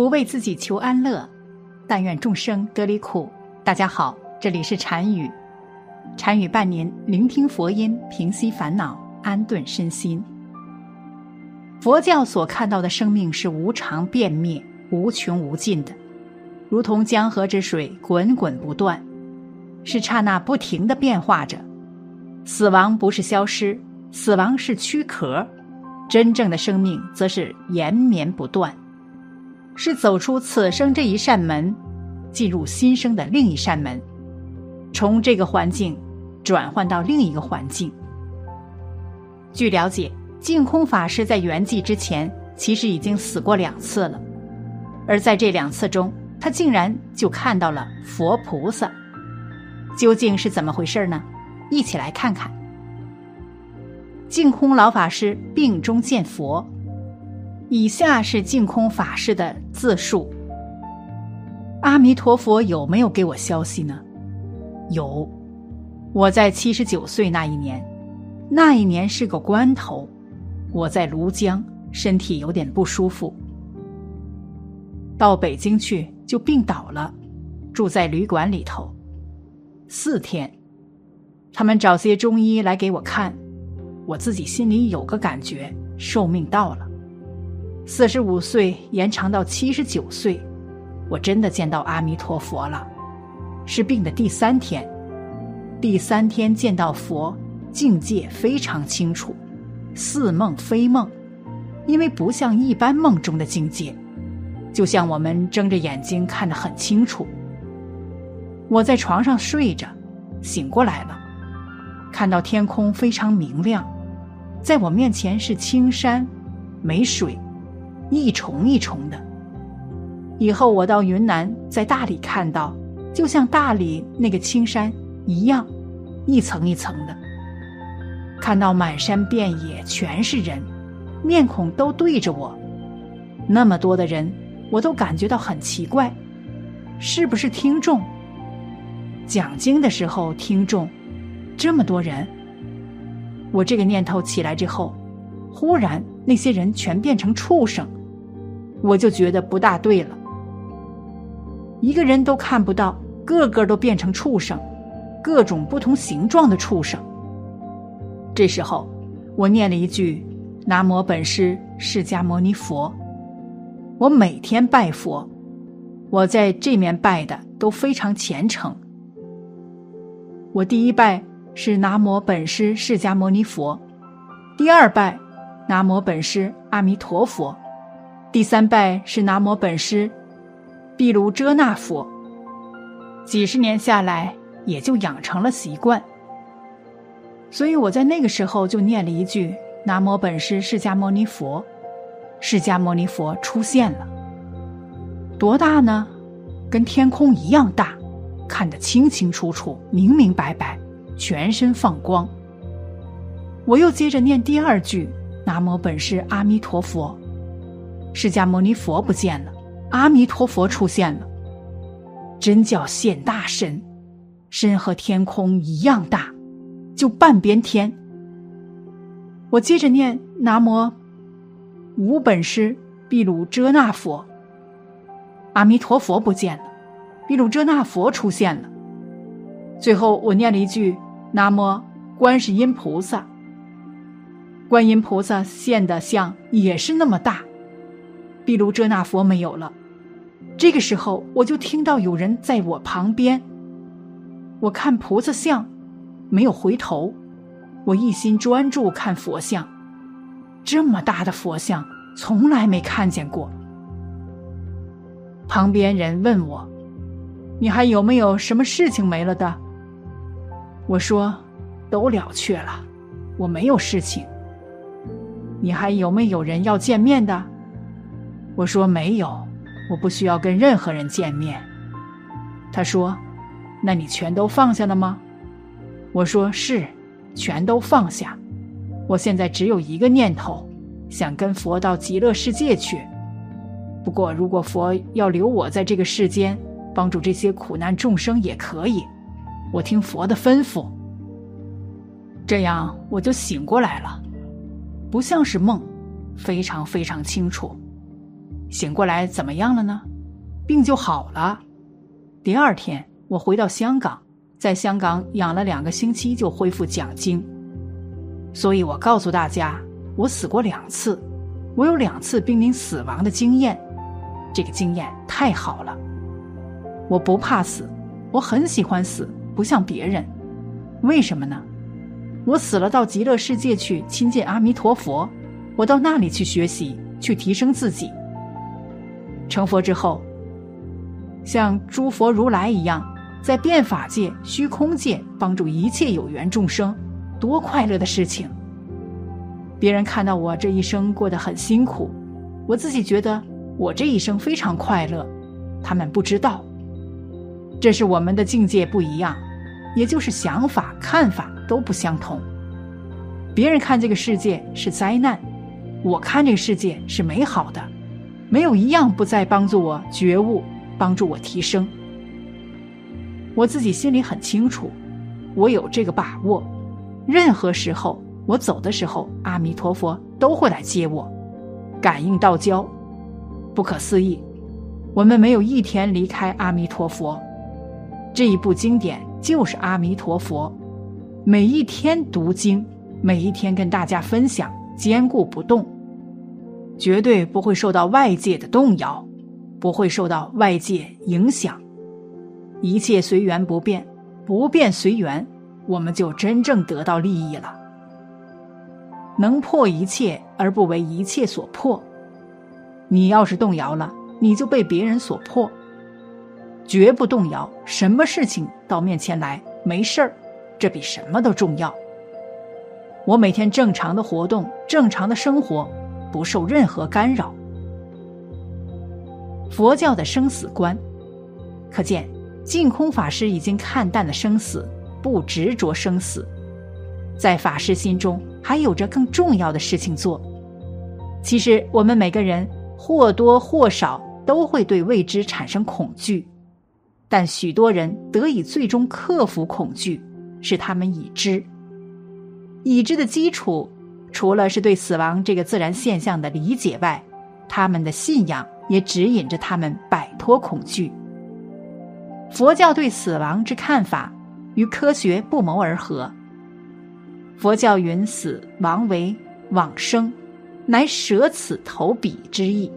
不为自己求安乐，但愿众生得离苦。大家好，这里是禅语，禅语伴您聆听佛音，平息烦恼，安顿身心。佛教所看到的生命是无常变灭、无穷无尽的，如同江河之水滚滚不断，是刹那不停的变化着。死亡不是消失，死亡是躯壳，真正的生命则是延绵不断。是走出此生这一扇门，进入新生的另一扇门，从这个环境转换到另一个环境。据了解，净空法师在圆寂之前，其实已经死过两次了，而在这两次中，他竟然就看到了佛菩萨。究竟是怎么回事呢？一起来看看。净空老法师病中见佛。以下是净空法师的自述：阿弥陀佛有没有给我消息呢？有，我在七十九岁那一年，那一年是个关头，我在庐江，身体有点不舒服，到北京去就病倒了，住在旅馆里头四天，他们找些中医来给我看，我自己心里有个感觉，寿命到了。四十五岁延长到七十九岁，我真的见到阿弥陀佛了。是病的第三天，第三天见到佛，境界非常清楚，似梦非梦，因为不像一般梦中的境界，就像我们睁着眼睛看得很清楚。我在床上睡着，醒过来了，看到天空非常明亮，在我面前是青山，没水。一重一重的。以后我到云南，在大理看到，就像大理那个青山一样，一层一层的。看到满山遍野全是人，面孔都对着我，那么多的人，我都感觉到很奇怪，是不是听众？讲经的时候听众，这么多人。我这个念头起来之后，忽然那些人全变成畜生。我就觉得不大对了，一个人都看不到，个个都变成畜生，各种不同形状的畜生。这时候，我念了一句“南无本师释迦牟尼佛”。我每天拜佛，我在这面拜的都非常虔诚。我第一拜是“南无本师释迦牟尼佛”，第二拜“南无本师阿弥陀佛”。第三拜是南无本师毗卢遮那佛，几十年下来也就养成了习惯。所以我在那个时候就念了一句南无本师释迦牟尼佛，释迦牟尼佛出现了，多大呢？跟天空一样大，看得清清楚楚、明明白白，全身放光。我又接着念第二句南无本师阿弥陀佛。释迦牟尼佛不见了，阿弥陀佛出现了，真叫现大身，身和天空一样大，就半边天。我接着念南无无本师毗卢遮那佛，阿弥陀佛不见了，毗卢遮那佛出现了。最后我念了一句南无观世音菩萨，观音菩萨现的像也是那么大。毗卢遮那佛没有了，这个时候我就听到有人在我旁边。我看菩萨像，没有回头，我一心专注看佛像。这么大的佛像，从来没看见过。旁边人问我：“你还有没有什么事情没了的？”我说：“都了却了，我没有事情。你还有没有人要见面的？我说没有，我不需要跟任何人见面。他说：“那你全都放下了吗？”我说：“是，全都放下。我现在只有一个念头，想跟佛到极乐世界去。不过，如果佛要留我在这个世间，帮助这些苦难众生也可以。我听佛的吩咐。这样我就醒过来了。”不像是梦，非常非常清楚。醒过来怎么样了呢？病就好了。第二天我回到香港，在香港养了两个星期就恢复讲经。所以我告诉大家，我死过两次，我有两次濒临死亡的经验，这个经验太好了。我不怕死，我很喜欢死，不像别人。为什么呢？我死了，到极乐世界去亲近阿弥陀佛。我到那里去学习，去提升自己。成佛之后，像诸佛如来一样，在变法界、虚空界帮助一切有缘众生，多快乐的事情！别人看到我这一生过得很辛苦，我自己觉得我这一生非常快乐。他们不知道，这是我们的境界不一样，也就是想法、看法。都不相同。别人看这个世界是灾难，我看这个世界是美好的，没有一样不在帮助我觉悟，帮助我提升。我自己心里很清楚，我有这个把握。任何时候我走的时候，阿弥陀佛都会来接我，感应道交，不可思议。我们没有一天离开阿弥陀佛，这一部经典就是阿弥陀佛。每一天读经，每一天跟大家分享，坚固不动，绝对不会受到外界的动摇，不会受到外界影响，一切随缘不变，不变随缘，我们就真正得到利益了。能破一切而不为一切所破，你要是动摇了，你就被别人所破，绝不动摇。什么事情到面前来，没事儿。这比什么都重要。我每天正常的活动，正常的生活，不受任何干扰。佛教的生死观，可见净空法师已经看淡了生死，不执着生死。在法师心中，还有着更重要的事情做。其实，我们每个人或多或少都会对未知产生恐惧，但许多人得以最终克服恐惧。是他们已知，已知的基础，除了是对死亡这个自然现象的理解外，他们的信仰也指引着他们摆脱恐惧。佛教对死亡之看法与科学不谋而合。佛教云死亡为往生，乃舍此投彼之意。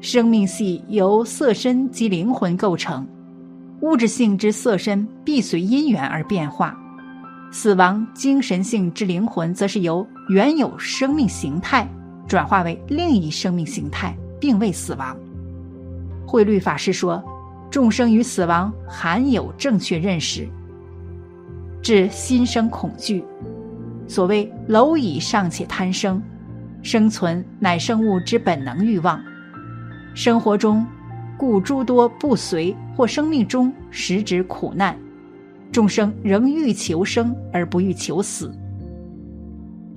生命系由色身及灵魂构成。物质性之色身必随因缘而变化，死亡精神性之灵魂则是由原有生命形态转化为另一生命形态，并未死亡。慧律法师说，众生与死亡含有正确认识，致心生恐惧。所谓蝼蚁尚且贪生，生存乃生物之本能欲望，生活中。故诸多不随或生命中实指苦难，众生仍欲求生而不欲求死，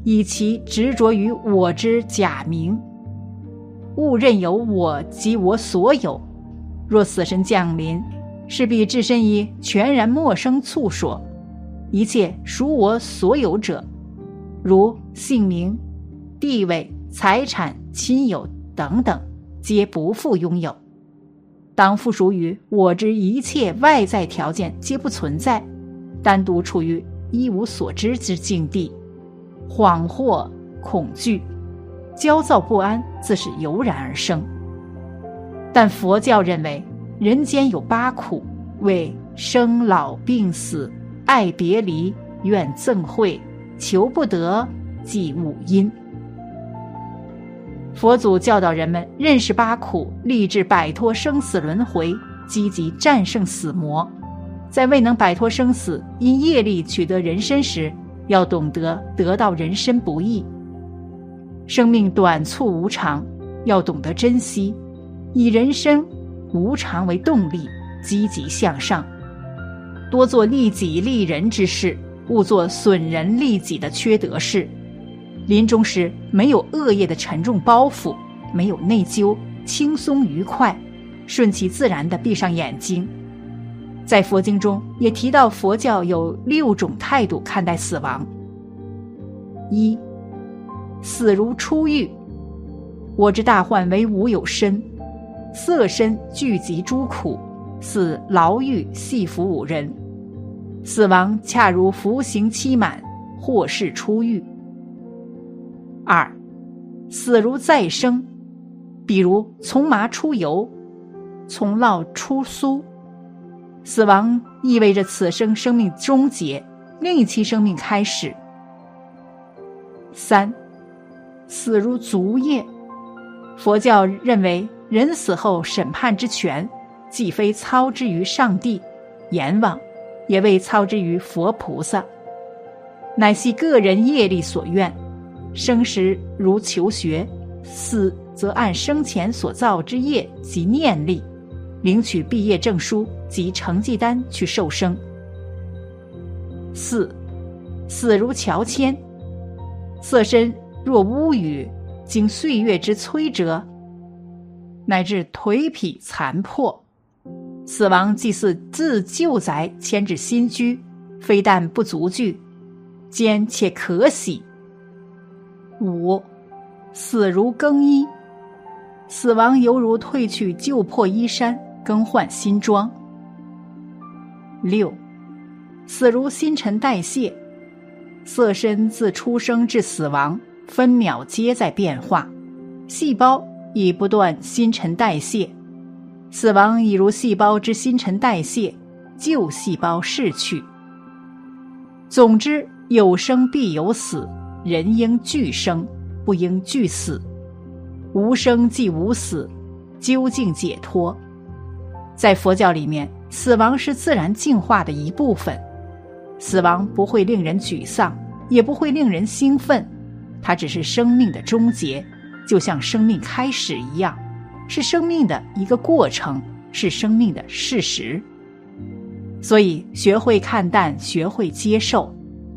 以其执着于我之假名，误认有我及我所有。若死神降临，势必置身于全然陌生处所，一切属我所有者，如姓名、地位、财产、亲友等等，皆不复拥有。当附属于我之一切外在条件皆不存在，单独处于一无所知之境地，恍惚、恐惧、焦躁不安，自是油然而生。但佛教认为，人间有八苦，为生老病死、爱别离、怨憎会、求不得，即五阴。佛祖教导人们认识八苦，立志摆脱生死轮回，积极战胜死魔。在未能摆脱生死，因业力取得人身时，要懂得得到人身不易。生命短促无常，要懂得珍惜，以人生无常为动力，积极向上，多做利己利人之事，勿做损人利己的缺德事。临终时没有恶业的沉重包袱，没有内疚，轻松愉快，顺其自然的闭上眼睛。在佛经中也提到，佛教有六种态度看待死亡。一，死如初遇。我之大患为无有身，色身聚集诸苦，似牢狱系服五人。死亡恰如服刑期满，或是出狱。二，死如再生，比如从麻出油，从烙出酥。死亡意味着此生生命终结，另一期生命开始。三，死如足业。佛教认为，人死后审判之权，既非操之于上帝、阎王，也未操之于佛菩萨，乃系个人业力所愿。生时如求学，死则按生前所造之业及念力。领取毕业证书及成绩单去受生。四，死如乔迁，色身若乌羽，经岁月之摧折，乃至颓圮残破，死亡即似自旧宅迁至新居，非但不足惧，兼且可喜。五，死如更衣，死亡犹如褪去旧破衣衫。更换新装。六，死如新陈代谢，色身自出生至死亡，分秒皆在变化，细胞已不断新陈代谢，死亡已如细胞之新陈代谢，旧细胞逝去。总之，有生必有死，人应俱生，不应俱死。无生即无死，究竟解脱。在佛教里面，死亡是自然进化的一部分，死亡不会令人沮丧，也不会令人兴奋，它只是生命的终结，就像生命开始一样，是生命的一个过程，是生命的事实。所以，学会看淡，学会接受，